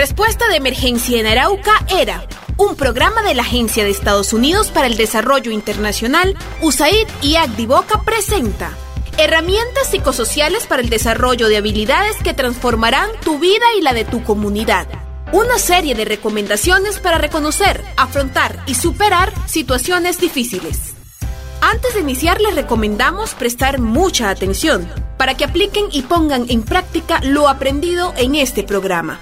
Respuesta de emergencia en Arauca era un programa de la Agencia de Estados Unidos para el Desarrollo Internacional, USAID y Agdivoca presenta herramientas psicosociales para el desarrollo de habilidades que transformarán tu vida y la de tu comunidad. Una serie de recomendaciones para reconocer, afrontar y superar situaciones difíciles. Antes de iniciar les recomendamos prestar mucha atención para que apliquen y pongan en práctica lo aprendido en este programa.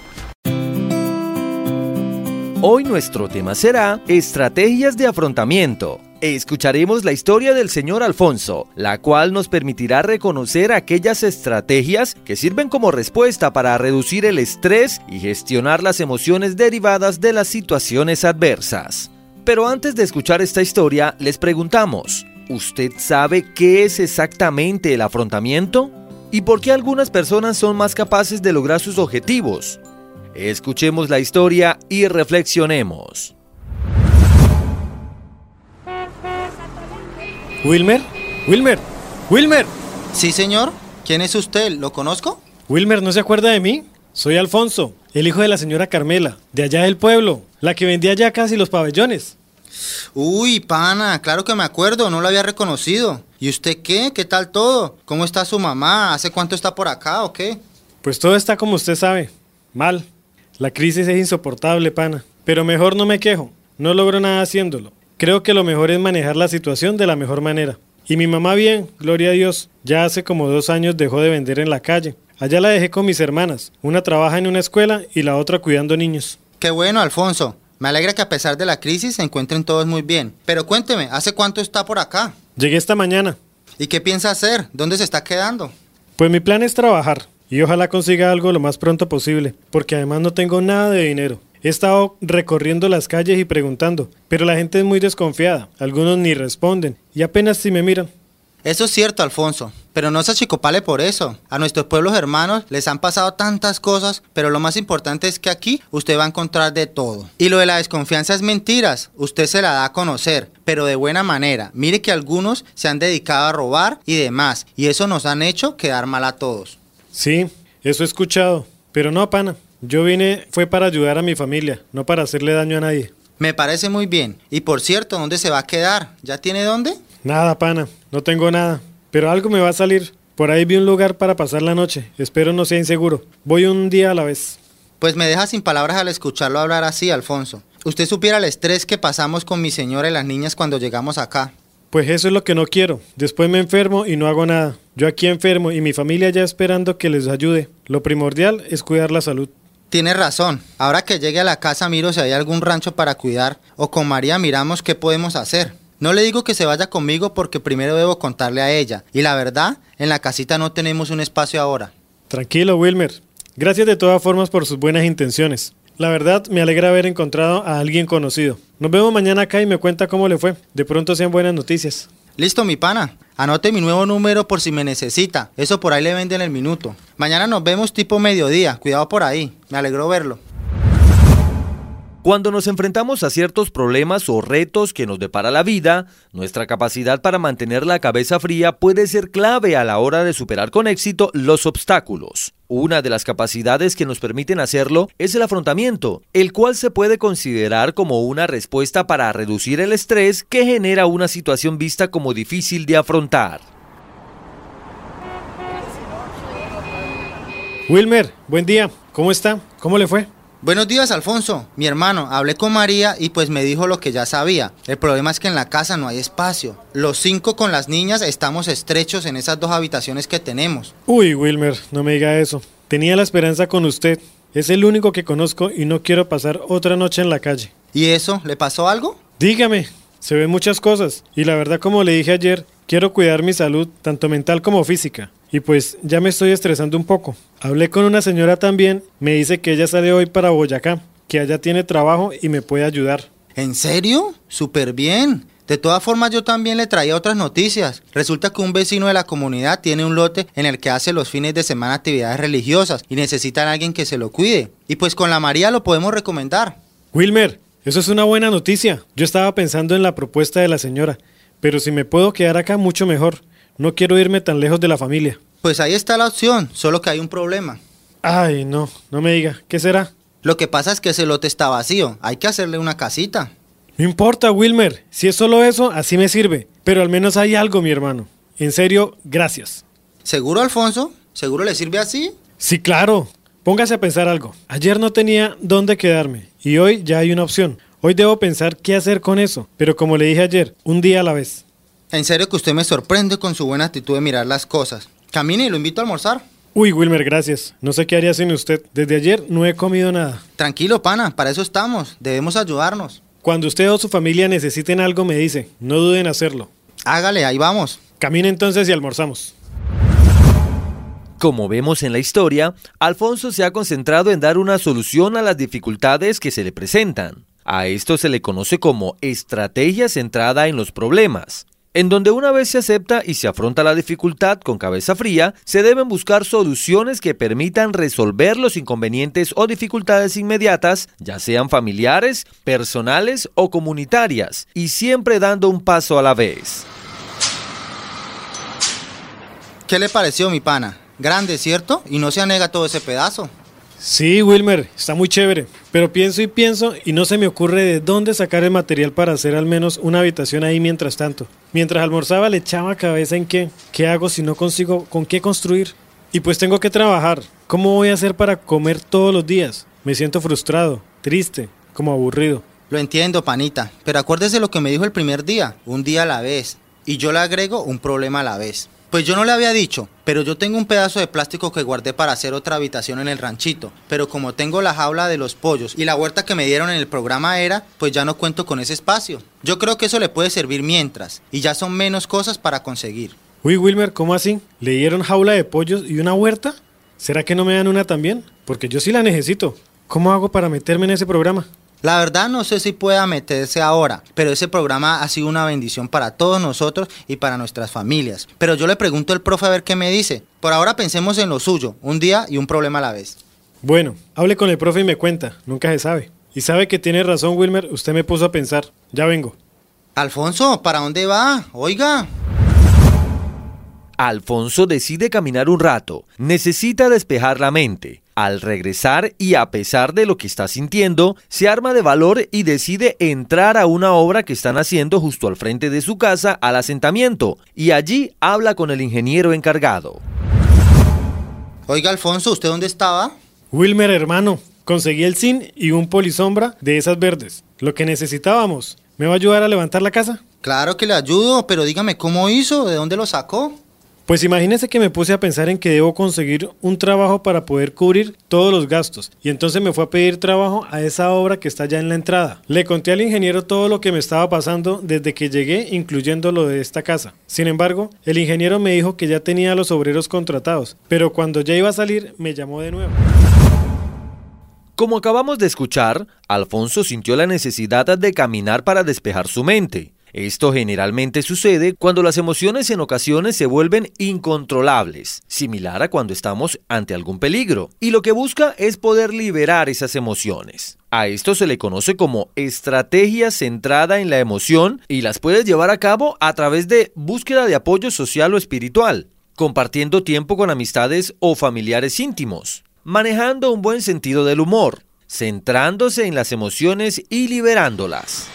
Hoy nuestro tema será estrategias de afrontamiento. Escucharemos la historia del señor Alfonso, la cual nos permitirá reconocer aquellas estrategias que sirven como respuesta para reducir el estrés y gestionar las emociones derivadas de las situaciones adversas. Pero antes de escuchar esta historia, les preguntamos, ¿usted sabe qué es exactamente el afrontamiento? ¿Y por qué algunas personas son más capaces de lograr sus objetivos? Escuchemos la historia y reflexionemos. Wilmer, Wilmer, Wilmer. Sí, señor. ¿Quién es usted? ¿Lo conozco? Wilmer, ¿no se acuerda de mí? Soy Alfonso, el hijo de la señora Carmela, de allá del pueblo, la que vendía ya casi los pabellones. Uy, pana, claro que me acuerdo, no lo había reconocido. ¿Y usted qué? ¿Qué tal todo? ¿Cómo está su mamá? ¿Hace cuánto está por acá o qué? Pues todo está como usted sabe, mal. La crisis es insoportable, pana. Pero mejor no me quejo. No logro nada haciéndolo. Creo que lo mejor es manejar la situación de la mejor manera. Y mi mamá bien, gloria a Dios. Ya hace como dos años dejó de vender en la calle. Allá la dejé con mis hermanas. Una trabaja en una escuela y la otra cuidando niños. Qué bueno, Alfonso. Me alegra que a pesar de la crisis se encuentren todos muy bien. Pero cuénteme, ¿hace cuánto está por acá? Llegué esta mañana. ¿Y qué piensa hacer? ¿Dónde se está quedando? Pues mi plan es trabajar y ojalá consiga algo lo más pronto posible, porque además no tengo nada de dinero. He estado recorriendo las calles y preguntando, pero la gente es muy desconfiada, algunos ni responden y apenas si me miran. Eso es cierto, Alfonso, pero no se achicopale por eso. A nuestros pueblos hermanos les han pasado tantas cosas, pero lo más importante es que aquí usted va a encontrar de todo. Y lo de la desconfianza es mentiras, usted se la da a conocer, pero de buena manera. Mire que algunos se han dedicado a robar y demás, y eso nos han hecho quedar mal a todos. Sí, eso he escuchado. Pero no, pana. Yo vine fue para ayudar a mi familia, no para hacerle daño a nadie. Me parece muy bien. Y por cierto, ¿dónde se va a quedar? ¿Ya tiene dónde? Nada, pana. No tengo nada. Pero algo me va a salir. Por ahí vi un lugar para pasar la noche. Espero no sea inseguro. Voy un día a la vez. Pues me deja sin palabras al escucharlo hablar así, Alfonso. Usted supiera el estrés que pasamos con mi señora y las niñas cuando llegamos acá. Pues eso es lo que no quiero. Después me enfermo y no hago nada. Yo aquí enfermo y mi familia ya esperando que les ayude. Lo primordial es cuidar la salud. Tiene razón. Ahora que llegue a la casa miro si hay algún rancho para cuidar o con María miramos qué podemos hacer. No le digo que se vaya conmigo porque primero debo contarle a ella. Y la verdad, en la casita no tenemos un espacio ahora. Tranquilo, Wilmer. Gracias de todas formas por sus buenas intenciones. La verdad, me alegra haber encontrado a alguien conocido. Nos vemos mañana acá y me cuenta cómo le fue. De pronto sean buenas noticias. Listo, mi pana. Anote mi nuevo número por si me necesita. Eso por ahí le venden el minuto. Mañana nos vemos tipo mediodía. Cuidado por ahí. Me alegró verlo. Cuando nos enfrentamos a ciertos problemas o retos que nos depara la vida, nuestra capacidad para mantener la cabeza fría puede ser clave a la hora de superar con éxito los obstáculos. Una de las capacidades que nos permiten hacerlo es el afrontamiento, el cual se puede considerar como una respuesta para reducir el estrés que genera una situación vista como difícil de afrontar. Wilmer, buen día. ¿Cómo está? ¿Cómo le fue? Buenos días, Alfonso. Mi hermano, hablé con María y pues me dijo lo que ya sabía. El problema es que en la casa no hay espacio. Los cinco con las niñas estamos estrechos en esas dos habitaciones que tenemos. Uy, Wilmer, no me diga eso. Tenía la esperanza con usted. Es el único que conozco y no quiero pasar otra noche en la calle. ¿Y eso? ¿Le pasó algo? Dígame, se ven muchas cosas. Y la verdad, como le dije ayer, quiero cuidar mi salud, tanto mental como física. Y pues ya me estoy estresando un poco. Hablé con una señora también, me dice que ella sale hoy para Boyacá, que allá tiene trabajo y me puede ayudar. ¿En serio? Súper bien. De todas formas, yo también le traía otras noticias. Resulta que un vecino de la comunidad tiene un lote en el que hace los fines de semana actividades religiosas y necesitan a alguien que se lo cuide. Y pues con la María lo podemos recomendar. Wilmer, eso es una buena noticia. Yo estaba pensando en la propuesta de la señora, pero si me puedo quedar acá, mucho mejor. No quiero irme tan lejos de la familia. Pues ahí está la opción, solo que hay un problema. Ay, no, no me diga. ¿Qué será? Lo que pasa es que ese lote está vacío, hay que hacerle una casita. No importa, Wilmer. Si es solo eso, así me sirve. Pero al menos hay algo, mi hermano. En serio, gracias. ¿Seguro, Alfonso? ¿Seguro le sirve así? Sí, claro. Póngase a pensar algo. Ayer no tenía dónde quedarme y hoy ya hay una opción. Hoy debo pensar qué hacer con eso, pero como le dije ayer, un día a la vez. En serio que usted me sorprende con su buena actitud de mirar las cosas. Camine y lo invito a almorzar. Uy, Wilmer, gracias. No sé qué haría sin usted. Desde ayer no he comido nada. Tranquilo, pana, para eso estamos. Debemos ayudarnos. Cuando usted o su familia necesiten algo, me dice. No duden en hacerlo. Hágale, ahí vamos. Camine entonces y almorzamos. Como vemos en la historia, Alfonso se ha concentrado en dar una solución a las dificultades que se le presentan. A esto se le conoce como estrategia centrada en los problemas en donde una vez se acepta y se afronta la dificultad con cabeza fría, se deben buscar soluciones que permitan resolver los inconvenientes o dificultades inmediatas, ya sean familiares, personales o comunitarias, y siempre dando un paso a la vez. ¿Qué le pareció mi pana? Grande, ¿cierto? Y no se anega todo ese pedazo. Sí, Wilmer, está muy chévere, pero pienso y pienso y no se me ocurre de dónde sacar el material para hacer al menos una habitación ahí mientras tanto. Mientras almorzaba le echaba cabeza en qué, qué hago si no consigo con qué construir. Y pues tengo que trabajar. ¿Cómo voy a hacer para comer todos los días? Me siento frustrado, triste, como aburrido. Lo entiendo, panita, pero acuérdese lo que me dijo el primer día, un día a la vez. Y yo le agrego un problema a la vez. Pues yo no le había dicho, pero yo tengo un pedazo de plástico que guardé para hacer otra habitación en el ranchito. Pero como tengo la jaula de los pollos y la huerta que me dieron en el programa era, pues ya no cuento con ese espacio. Yo creo que eso le puede servir mientras, y ya son menos cosas para conseguir. Uy, Wilmer, ¿cómo así? ¿Le dieron jaula de pollos y una huerta? ¿Será que no me dan una también? Porque yo sí la necesito. ¿Cómo hago para meterme en ese programa? La verdad no sé si pueda meterse ahora, pero ese programa ha sido una bendición para todos nosotros y para nuestras familias. Pero yo le pregunto al profe a ver qué me dice. Por ahora pensemos en lo suyo, un día y un problema a la vez. Bueno, hable con el profe y me cuenta, nunca se sabe. Y sabe que tiene razón Wilmer, usted me puso a pensar. Ya vengo. Alfonso, ¿para dónde va? Oiga. Alfonso decide caminar un rato, necesita despejar la mente. Al regresar y a pesar de lo que está sintiendo, se arma de valor y decide entrar a una obra que están haciendo justo al frente de su casa al asentamiento y allí habla con el ingeniero encargado. Oiga Alfonso, ¿usted dónde estaba? Wilmer hermano, conseguí el zinc y un polisombra de esas verdes, lo que necesitábamos. ¿Me va a ayudar a levantar la casa? Claro que le ayudo, pero dígame cómo hizo, de dónde lo sacó. Pues imagínese que me puse a pensar en que debo conseguir un trabajo para poder cubrir todos los gastos. Y entonces me fue a pedir trabajo a esa obra que está ya en la entrada. Le conté al ingeniero todo lo que me estaba pasando desde que llegué, incluyendo lo de esta casa. Sin embargo, el ingeniero me dijo que ya tenía a los obreros contratados, pero cuando ya iba a salir, me llamó de nuevo. Como acabamos de escuchar, Alfonso sintió la necesidad de caminar para despejar su mente. Esto generalmente sucede cuando las emociones en ocasiones se vuelven incontrolables, similar a cuando estamos ante algún peligro, y lo que busca es poder liberar esas emociones. A esto se le conoce como estrategia centrada en la emoción y las puedes llevar a cabo a través de búsqueda de apoyo social o espiritual, compartiendo tiempo con amistades o familiares íntimos, manejando un buen sentido del humor, centrándose en las emociones y liberándolas.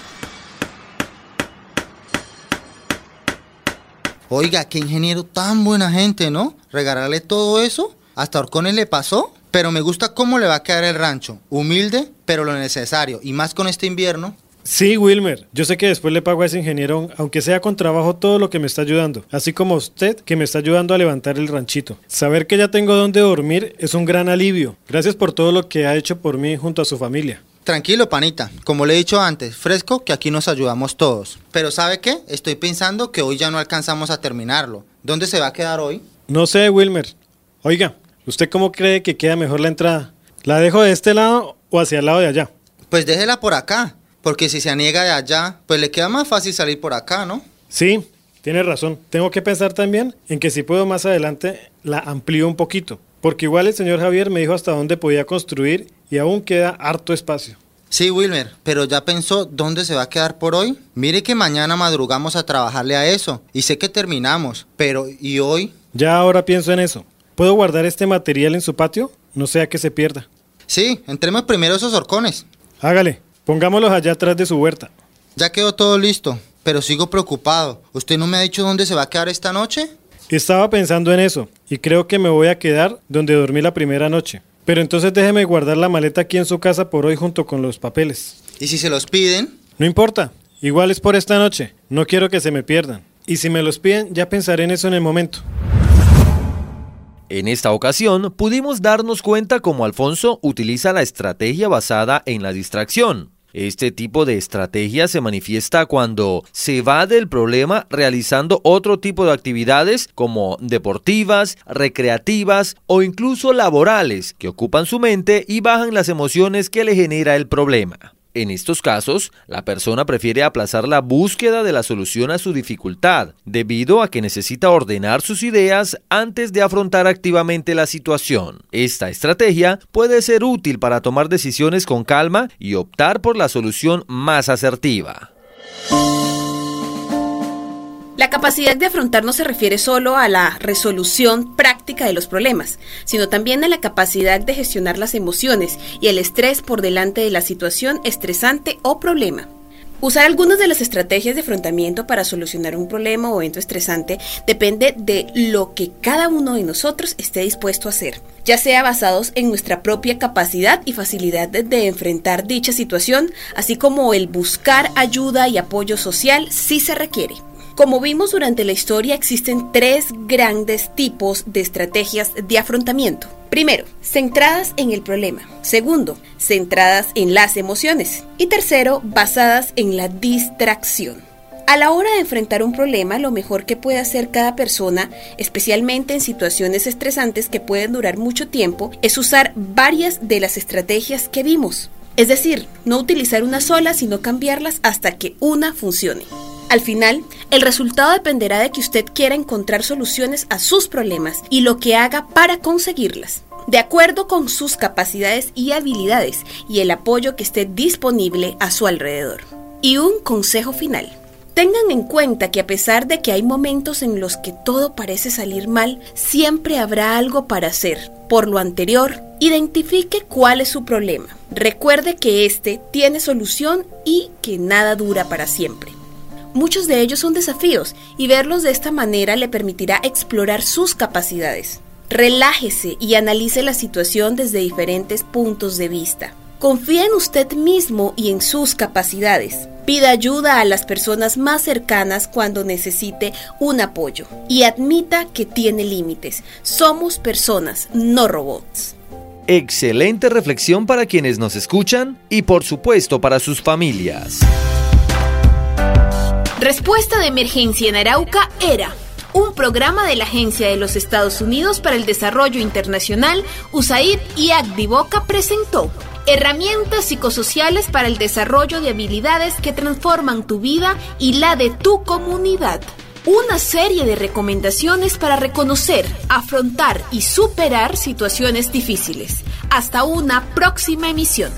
Oiga, qué ingeniero tan buena gente, ¿no? Regalarle todo eso. Hasta Orcones le pasó. Pero me gusta cómo le va a quedar el rancho. Humilde, pero lo necesario. Y más con este invierno. Sí, Wilmer. Yo sé que después le pago a ese ingeniero, aunque sea con trabajo, todo lo que me está ayudando. Así como usted, que me está ayudando a levantar el ranchito. Saber que ya tengo donde dormir es un gran alivio. Gracias por todo lo que ha hecho por mí junto a su familia. Tranquilo, panita. Como le he dicho antes, fresco que aquí nos ayudamos todos. Pero ¿sabe qué? Estoy pensando que hoy ya no alcanzamos a terminarlo. ¿Dónde se va a quedar hoy? No sé, Wilmer. Oiga, ¿usted cómo cree que queda mejor la entrada? ¿La dejo de este lado o hacia el lado de allá? Pues déjela por acá, porque si se aniega de allá, pues le queda más fácil salir por acá, ¿no? Sí, tiene razón. Tengo que pensar también en que si puedo más adelante la amplío un poquito. Porque igual el señor Javier me dijo hasta dónde podía construir y aún queda harto espacio. Sí, Wilmer, pero ya pensó dónde se va a quedar por hoy. Mire que mañana madrugamos a trabajarle a eso y sé que terminamos, pero ¿y hoy? Ya ahora pienso en eso. ¿Puedo guardar este material en su patio? No sea que se pierda. Sí, entremos primero esos horcones. Hágale, pongámoslos allá atrás de su huerta. Ya quedó todo listo, pero sigo preocupado. ¿Usted no me ha dicho dónde se va a quedar esta noche? Estaba pensando en eso y creo que me voy a quedar donde dormí la primera noche. Pero entonces déjeme guardar la maleta aquí en su casa por hoy junto con los papeles. ¿Y si se los piden? No importa, igual es por esta noche. No quiero que se me pierdan. Y si me los piden, ya pensaré en eso en el momento. En esta ocasión pudimos darnos cuenta cómo Alfonso utiliza la estrategia basada en la distracción. Este tipo de estrategia se manifiesta cuando se va del problema realizando otro tipo de actividades como deportivas, recreativas o incluso laborales que ocupan su mente y bajan las emociones que le genera el problema. En estos casos, la persona prefiere aplazar la búsqueda de la solución a su dificultad, debido a que necesita ordenar sus ideas antes de afrontar activamente la situación. Esta estrategia puede ser útil para tomar decisiones con calma y optar por la solución más asertiva. La capacidad de afrontar no se refiere solo a la resolución práctica de los problemas, sino también a la capacidad de gestionar las emociones y el estrés por delante de la situación estresante o problema. Usar algunas de las estrategias de afrontamiento para solucionar un problema o evento estresante depende de lo que cada uno de nosotros esté dispuesto a hacer, ya sea basados en nuestra propia capacidad y facilidad de, enfrentar dicha situación, así como el buscar ayuda y apoyo social si se requiere. Como vimos durante la historia, existen tres grandes tipos de estrategias de afrontamiento. Primero, centradas en el problema. Segundo, centradas en las emociones. Y tercero, basadas en la distracción. A la hora de enfrentar un problema, lo mejor que puede hacer cada persona, especialmente en situaciones estresantes que pueden durar mucho tiempo, es usar varias de las estrategias que vimos. Es decir, no utilizar una sola, sino cambiarlas hasta que una funcione. Al final, el resultado dependerá de que usted quiera encontrar soluciones a sus problemas y lo que haga para conseguirlas, de acuerdo con sus capacidades y habilidades y el apoyo que esté disponible a su alrededor. Y un consejo final. Tengan en cuenta que a pesar de que hay momentos en los que todo parece salir mal, siempre habrá algo para hacer. Por lo anterior, identifique cuál es su problema. Recuerde que este tiene solución y que nada dura para siempre. Muchos de ellos son desafíos y verlos de esta manera le permitirá explorar sus capacidades. Relájese y analice la situación desde diferentes puntos de vista. Confía en usted mismo y en sus capacidades. Pida ayuda a las personas más cercanas cuando necesite un apoyo y admita que tiene límites. Somos personas, no robots. Excelente reflexión para quienes nos escuchan y por supuesto para sus familias. Respuesta de emergencia en Arauca era un programa de la Agencia de los Estados Unidos para el Desarrollo Internacional, USAID y Agdivoca presentó herramientas psicosociales para el desarrollo de habilidades que transforman tu vida y la de tu comunidad. Una serie de recomendaciones para reconocer, afrontar y superar situaciones difíciles. Hasta una próxima emisión.